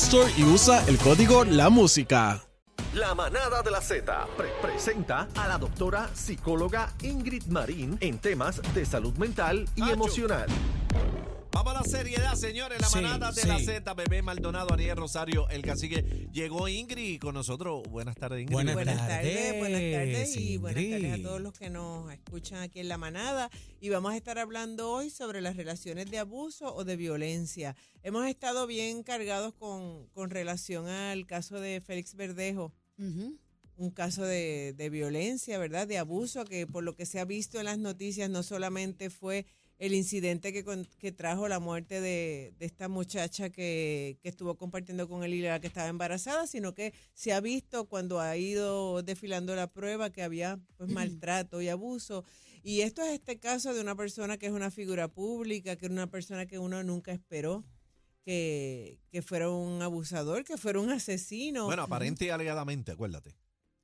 Store y usa el código La Música. La manada de la Z pre- presenta a la doctora psicóloga Ingrid Marín en temas de salud mental y emocional. Vamos a la seriedad, señores. La Sí, manada de sí. la Z, Bebé Maldonado, Ariel Rosario, el cacique. Llegó Ingrid con nosotros. Buenas tardes, Ingrid. Buenas Buenas tardes, tardes, buenas tardes y buenas tardes a todos los que nos escuchan aquí en La Manada. Y vamos a estar hablando hoy sobre las relaciones de abuso o de violencia. Hemos estado bien cargados con, con relación al caso de Félix Verdejo, un caso de, de violencia, ¿verdad? De abuso, que por lo que se ha visto en las noticias no solamente fue el incidente que, con- que trajo la muerte de, de esta muchacha que, que estuvo compartiendo con él y la que estaba embarazada, sino que se ha visto cuando ha ido desfilando la prueba que había pues maltrato y abuso. Y esto es este caso de una persona que es una figura pública, que es una persona que uno nunca esperó que, que fuera un abusador, que fuera un asesino. Bueno, aparente y alegadamente, acuérdate.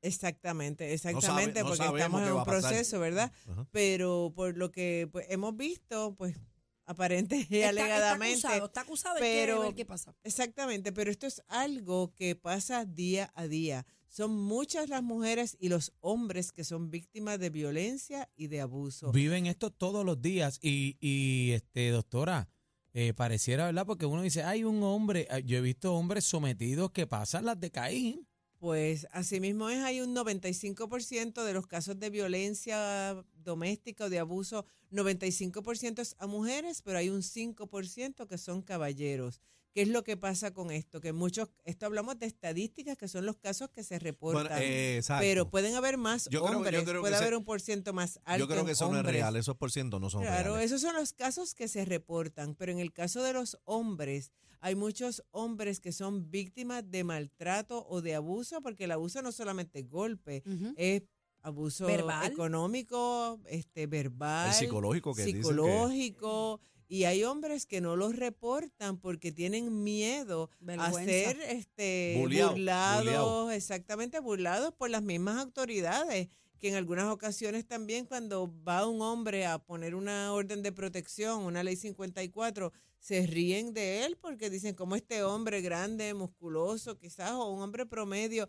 Exactamente, exactamente, no porque estamos en un proceso, ¿verdad? Ajá. Pero por lo que pues, hemos visto, pues aparente y Está- alegadamente. Está acusado, está acusado y pero- ver qué pasa. Exactamente, pero esto es algo que pasa día a día. Son muchas las mujeres y los hombres que son víctimas de violencia y de abuso. Viven esto todos los días y, y este doctora, eh, pareciera, ¿verdad? Porque uno dice, hay un hombre, ah, yo he visto hombres sometidos que pasan las de Caín. Pues asimismo es, hay un 95% de los casos de violencia doméstica o de abuso, 95% es a mujeres, pero hay un 5% que son caballeros. ¿Qué es lo que pasa con esto? Que muchos, esto hablamos de estadísticas que son los casos que se reportan. Bueno, eh, pero pueden haber más Yo creo- yo hombres, creo puede haber un por ciento más alto. Yo creo que eso no es real. Esos por ciento no son Claro, reales. esos son los casos que se reportan, pero en el caso de los hombres, hay muchos hombres que son víctimas de maltrato o de abuso, porque el abuso no solamente es golpe, es abuso Verbal. económico, este verbal, El psicológico que dicen que- psicológico, y hay hombres que no los reportan porque tienen miedo a ser este Buleado, burlados, buleado. exactamente burlados por las mismas autoridades que en algunas ocasiones también cuando va un hombre a poner una orden de protección, una ley 54, se ríen de él porque dicen como este hombre grande, musculoso quizás, o un hombre promedio,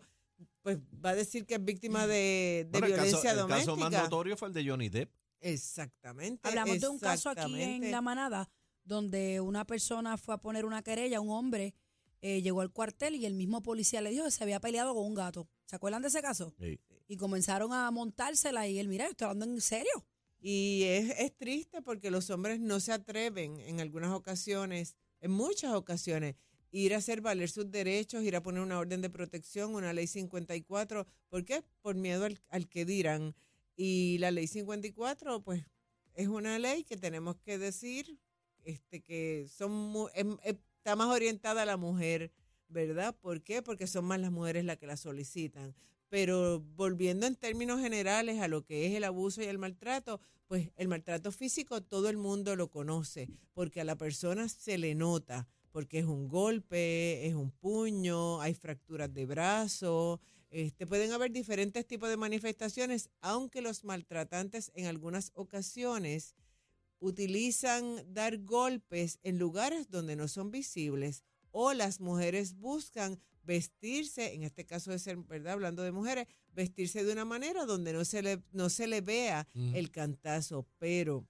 pues va a decir que es víctima de, de Bueno, el caso- violencia el doméstica. caso más notorio fue el de Johnny Depp. Exactamente. Hablamos de un caso aquí en La Manada donde una persona fue a poner una querella, un hombre eh, llegó al cuartel y el mismo policía le dijo que se había peleado con un gato. ¿Se acuerdan de ese caso? Sí. Y comenzaron a montársela y él, mira, yo estoy hablando en serio. Y es, es triste porque los hombres no se atreven en algunas ocasiones, en muchas ocasiones, ir a hacer valer sus derechos, ir a poner una orden de protección, una ley 54. ¿Por qué? Por miedo al, al que dirán. Y la ley 54, pues, es una ley que tenemos que decir este, que son está más orientada a la mujer, ¿verdad? ¿Por qué? Porque son más las mujeres las que la solicitan. Pero volviendo en términos generales a lo que es el abuso y el maltrato, pues el maltrato físico todo el mundo lo conoce, porque a la persona se le nota, porque es un golpe, es un puño, hay fracturas de brazo, este, pueden haber diferentes tipos de manifestaciones, aunque los maltratantes en algunas ocasiones utilizan dar golpes en lugares donde no son visibles o las mujeres buscan vestirse, en este caso de ser, ¿verdad? Hablando de mujeres, vestirse de una manera donde no se le, no se le vea el cantazo, pero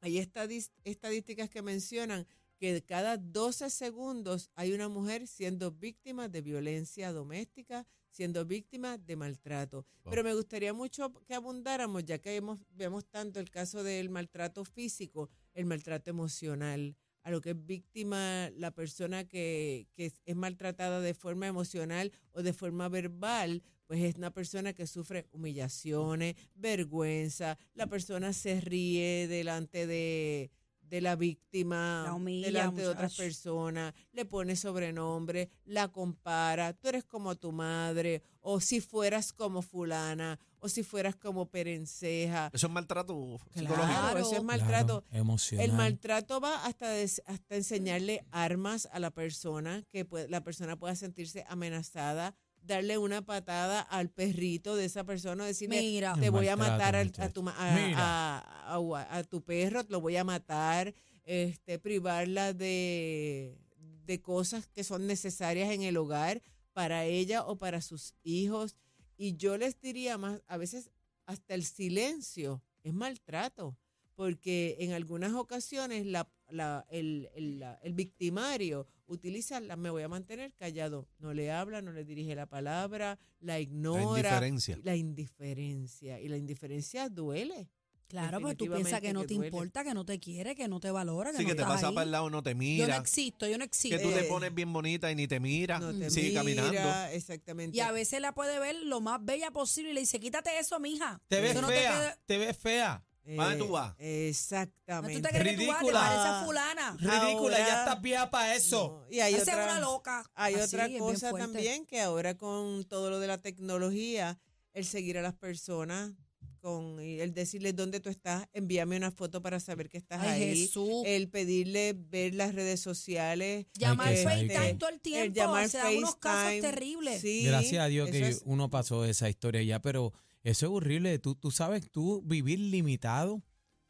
hay estadísticas que mencionan que cada 12 segundos hay una mujer siendo víctima de violencia doméstica, siendo víctima de maltrato. Wow. Pero me gustaría mucho que abundáramos, ya que hemos, vemos tanto el caso del maltrato físico, el maltrato emocional, a lo que es víctima la persona que, que es- es maltratada de forma emocional o de forma verbal, pues es una persona que sufre humillaciones, vergüenza, la persona se ríe delante de, de la víctima, La humilla, delante de otras personas, le pone sobrenombre, la compara, tú eres como tu madre, o si fueras como fulana, o si fueras como perenceja. Eso es maltrato Claro, psicológico. eso es Claro. maltrato. Claro, emocional. El maltrato va hasta, des- hasta enseñarle armas a la persona, que la persona pueda sentirse amenazada, darle una patada al perrito de esa persona, decirle, Mira, te voy a matar al- a, tu, ma- a, a- a- a tu perro, te lo voy a matar, este, privarla de, de cosas que son necesarias en el hogar para ella o para sus hijos. Y yo les diría más, a veces hasta el silencio es maltrato, porque en algunas ocasiones la, la- el, el- la- el victimario utiliza la me voy a mantener callado, no le habla, no le dirige la palabra, la La ignora. indiferencia. La indiferencia. Y la indiferencia duele. claro, pero tú piensas que no te que duele. importa, que no te quiere, que no te valora, que Sí, no que te pasa ahí. para el lado, no te Yo no mira. existo, yo no Que existo. tú te pones bien bonita y ni te mira. No te Sigue mira, caminando. Exactamente. Y a veces la puede ver lo más bella posible y le dice, quítate eso, mija. Te ves Eso no te fea, te ves fea. ¿Para dónde tú vas? ¿No Eh, Exactamente. tú te crees que tú vas? Te Ridícula. pareces a fulana. Ridícula, Ahora- ya estás vieja para eso. No, Y hay Esa es otra, una loca. hay Así, otra es bien cosa fuerte. también que ahora con todo lo de la tecnología, el seguir a las personas, con y el decirles dónde tú estás, envíame una foto para saber que estás Ay, ahí. Jesús. El pedirle ver las redes sociales. Llamar Ay, que- FaceTime todo el el tiempo. llamar se dan unos casos FaceTime. terribles. Sí, Gracias a Dios eso que es- uno pasó esa historia ya, pero eso es horrible. Tú, tú sabes, tú vivir limitado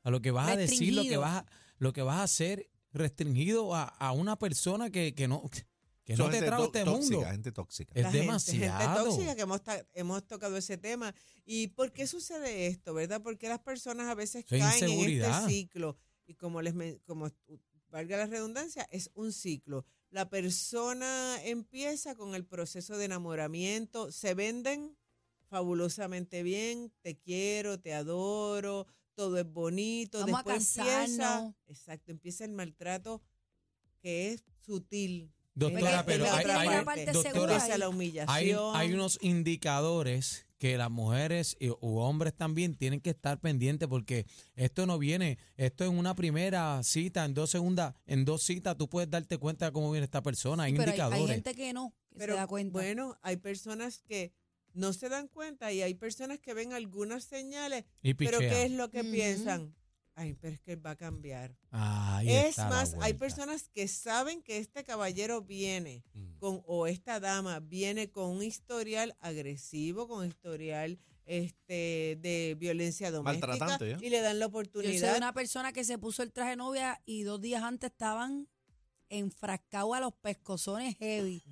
a lo que vas a decir, lo que vas a, lo que vas a hacer, restringido a, a una persona que, que no, que Son no te tó- este tóxica, mundo. gente tóxica. Es la demasiado. Gente, tóxica que hemos, hemos tocado ese tema. ¿Y por qué sucede esto, verdad? Porque las personas a veces Eso caen en este ciclo. Y como les men- como valga la redundancia, es un ciclo. La persona empieza con el proceso de enamoramiento, se venden fabulosamente bien, te quiero, te adoro, todo es bonito, Vamos a después empieza, casarnos. exacto, empieza el maltrato que es sutil. Doctora, Es pero hay, hay- segura doctora, Empieza hay, humillación. hay unos indicadores que las mujeres y- u hombres también tienen que estar pendientes porque esto no viene, esto en una primera cita, en dos segundas, en dos citas tú puedes darte cuenta de cómo viene esta persona, hay Pero hay, indicadores. hay gente que no, que Pero se da cuenta. bueno, hay personas que no se dan cuenta y hay personas que ven algunas señales, y pero. ¿qué es lo que piensan? Ay, pero es que va a cambiar. Ahí es más, hay personas que saben que este caballero viene Mm. con, o esta dama viene con un historial agresivo, con historial este de violencia doméstica Maltratante, ¿eh? y le dan la Yo soy oportunidad. una persona que se puso el traje de novia y dos días antes estaban enfrascados a los pescozones heavy.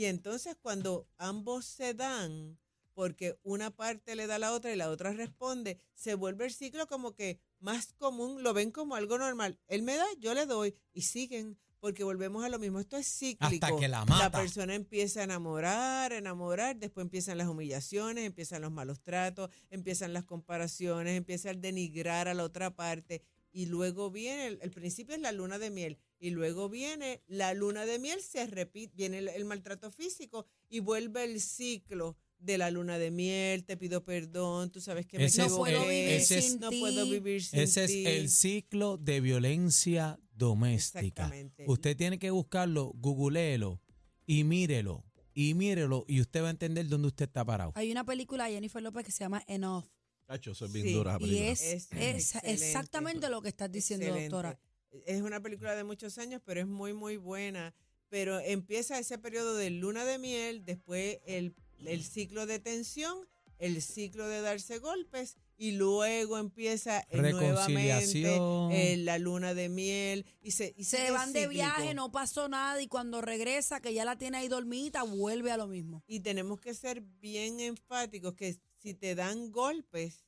Y entonces cuando ambos se dan, porque una parte le da a la otra y la otra responde, se vuelve el ciclo como que más común, lo ven como algo normal. Él me da, yo le doy y siguen, porque volvemos a lo mismo. Esto es cíclico. Hasta que la mata. persona empieza a enamorar, enamorar, después empiezan las humillaciones, empiezan los malos tratos, empiezan las comparaciones, empieza el denigrar a la otra parte. Y luego viene, el, el principio es la luna de miel, y luego viene la luna de miel, se repite, viene el, el maltrato físico y vuelve el ciclo de la luna de miel, te pido perdón, tú sabes que me Ese es- no puedo vivir ese es- sin no ti. puedo vivir sin Ese es ti. el ciclo de violencia doméstica. Exactamente. Usted tiene que buscarlo, googleelo y mírelo. Y mírelo y usted va a entender dónde usted está parado. Hay una película de Jennifer López que se llama Enough. Cacho, eso es bien Sí, dura Y es, Es es exactamente lo que estás diciendo, Excelente. doctora. Es una película de muchos años, pero es muy, muy buena. Pero empieza ese periodo de luna de miel, después el, el ciclo de tensión, el ciclo de darse golpes y luego empieza eh, nuevamente eh, la luna de miel y se, y Se van de viaje, no pasó nada y cuando regresa, que ya la tiene ahí dormida, vuelve a lo mismo. Y tenemos que ser bien enfáticos que si te dan golpes,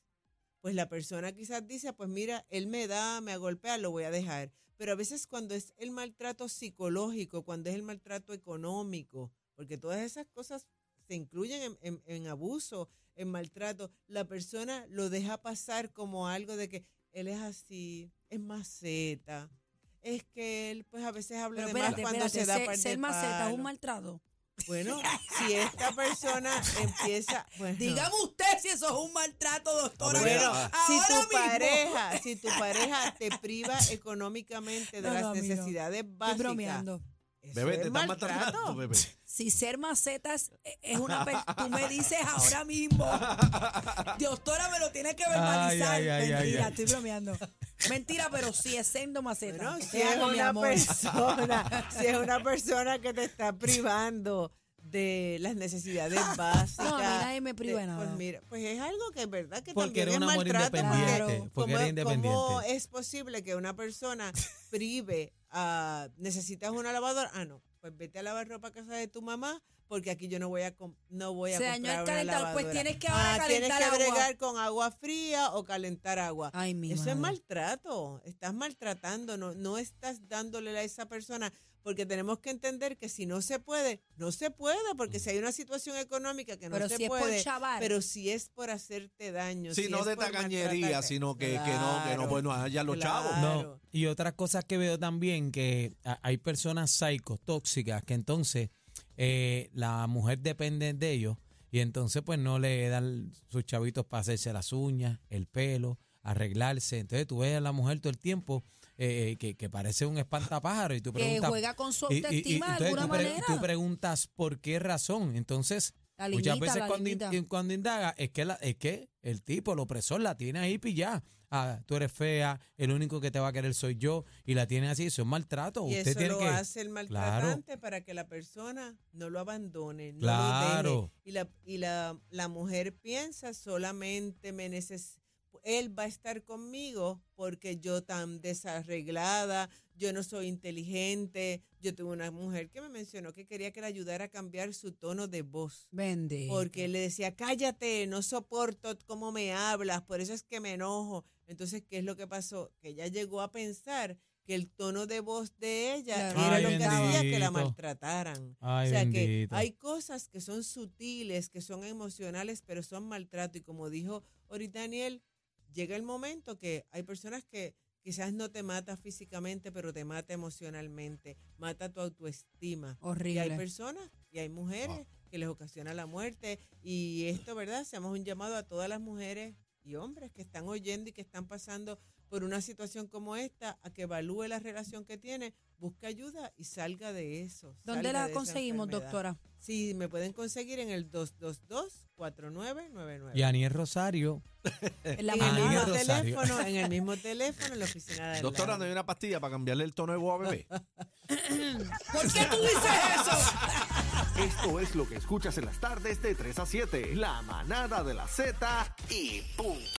pues la persona quizás dice, pues mira, él me da, me golpea, lo voy a dejar. pero a veces cuando es el maltrato psicológico, cuando es el maltrato económico, porque todas esas cosas se incluyen en, en- en abuso, en maltrato, la persona lo deja pasar como algo de que él es así, es maceta, es que él pues a veces habla Pero de más cuando espérate, se da ser, par ser de maceta es un maltrato. Bueno, si esta persona empieza, bueno, Dígame usted si eso es un maltrato, doctora. Bueno, ah, si Ahora tu mismo. pareja, si tu pareja te priva económicamente de No, las no, amigo. necesidades Estoy básicas, bromeando. Eso Bebé, te están maltratando, bebé. Si ser maceta es, una tú me dices ahora mismo. Doctora me lo tiene que verbalizar. Ay, ay, ay, Mentira, ay, ay. estoy bromeando. Mentira, pero sí es siendo maceta. ¿Qué si es hago, una persona, si es una persona que te está privando de las necesidades básicas. No, a mí nadie me priva de Pues nada. mira, pues es algo que es verdad que Porque también era es maltrato. independiente. Claro. Porque ¿Cómo, era cómo independiente. es posible que una persona prive a necesitas una lavadora? Ah, no, pues vete a lavar ropa a casa de tu mamá porque aquí yo no voy a no voy a Se dañó comprar el una calentador, pues lavadora. tienes que ahora ah, tienes calentar que agua. con agua fría o calentar agua. Ay, mi Eso madre. es maltrato, estás maltratando, no, no estás dándole a esa persona, porque tenemos que entender que si no se puede, no se puede, porque si hay una situación económica que no Pero se si es por puede, pero si es por hacerte daño. Sí, si no es de tacañería, sino que, que no, que no, pues no haya los chavos. No, y otras cosas que veo también, que hay personas psicos, tóxicas, que entonces eh, la mujer depende de ellos y entonces pues no le dan sus chavitos para hacerse las uñas, el pelo, arreglarse. Entonces tú ves a la mujer todo el tiempo eh, que, que parece un espantapájaro y tú que preguntas... juega con su y- y- y autoestima de alguna tú, pre- manera. tú preguntas por qué razón. Entonces, La muchas veces la cuando, in- liñita. cuando indaga es que, la, es que el tipo, el opresor, la tiene ahí pillada. Ah, tú eres fea, el único que te va a querer soy yo, y la tiene así, eso es maltrato. Y Usted eso tiene lo que. hace el maltratante para que la persona no lo abandone, no Claro. lo deje. Y la, y la, la mujer piensa solamente me neces él va a estar conmigo porque yo tan desarreglada, yo no soy inteligente. Yo tuve una mujer que me mencionó que quería que le ayudara a cambiar su tono de voz. Vende. Porque le decía, cállate, no soporto cómo me hablas, por eso es que me enojo. Entonces, ¿qué es lo que pasó? Que ella llegó a pensar que el tono de voz de ella Claro. era Ay, lo que hacía que la maltrataran. Ay, o sea que hay cosas que son sutiles, que son emocionales, pero son maltrato. Y como dijo ahorita Daniel, llega el momento que hay personas que quizás no te mata físicamente, pero te mata emocionalmente, mata tu autoestima. Y hay Horrible. personas y hay mujeres que les ocasiona la muerte. Y esto, ¿verdad? Hacemos un llamado a todas las mujeres y hombres que están oyendo y que están pasando por una situación como esta, a que evalúe la relación que tiene, busque ayuda y salga de eso. ¿Dónde la conseguimos, doctora? Sí, me pueden conseguir en el 222-4999. Y Aniel Rosario, En la en el Aniel mismo. Rosario. teléfono, en el mismo teléfono, en la oficina de Doctora. ¿no hay una pastilla para cambiarle el tono de voz a bebé? ¿Por qué tú dices eso? Esto es lo que escuchas en las tardes de 3 a 7. La manada de la Z y punto.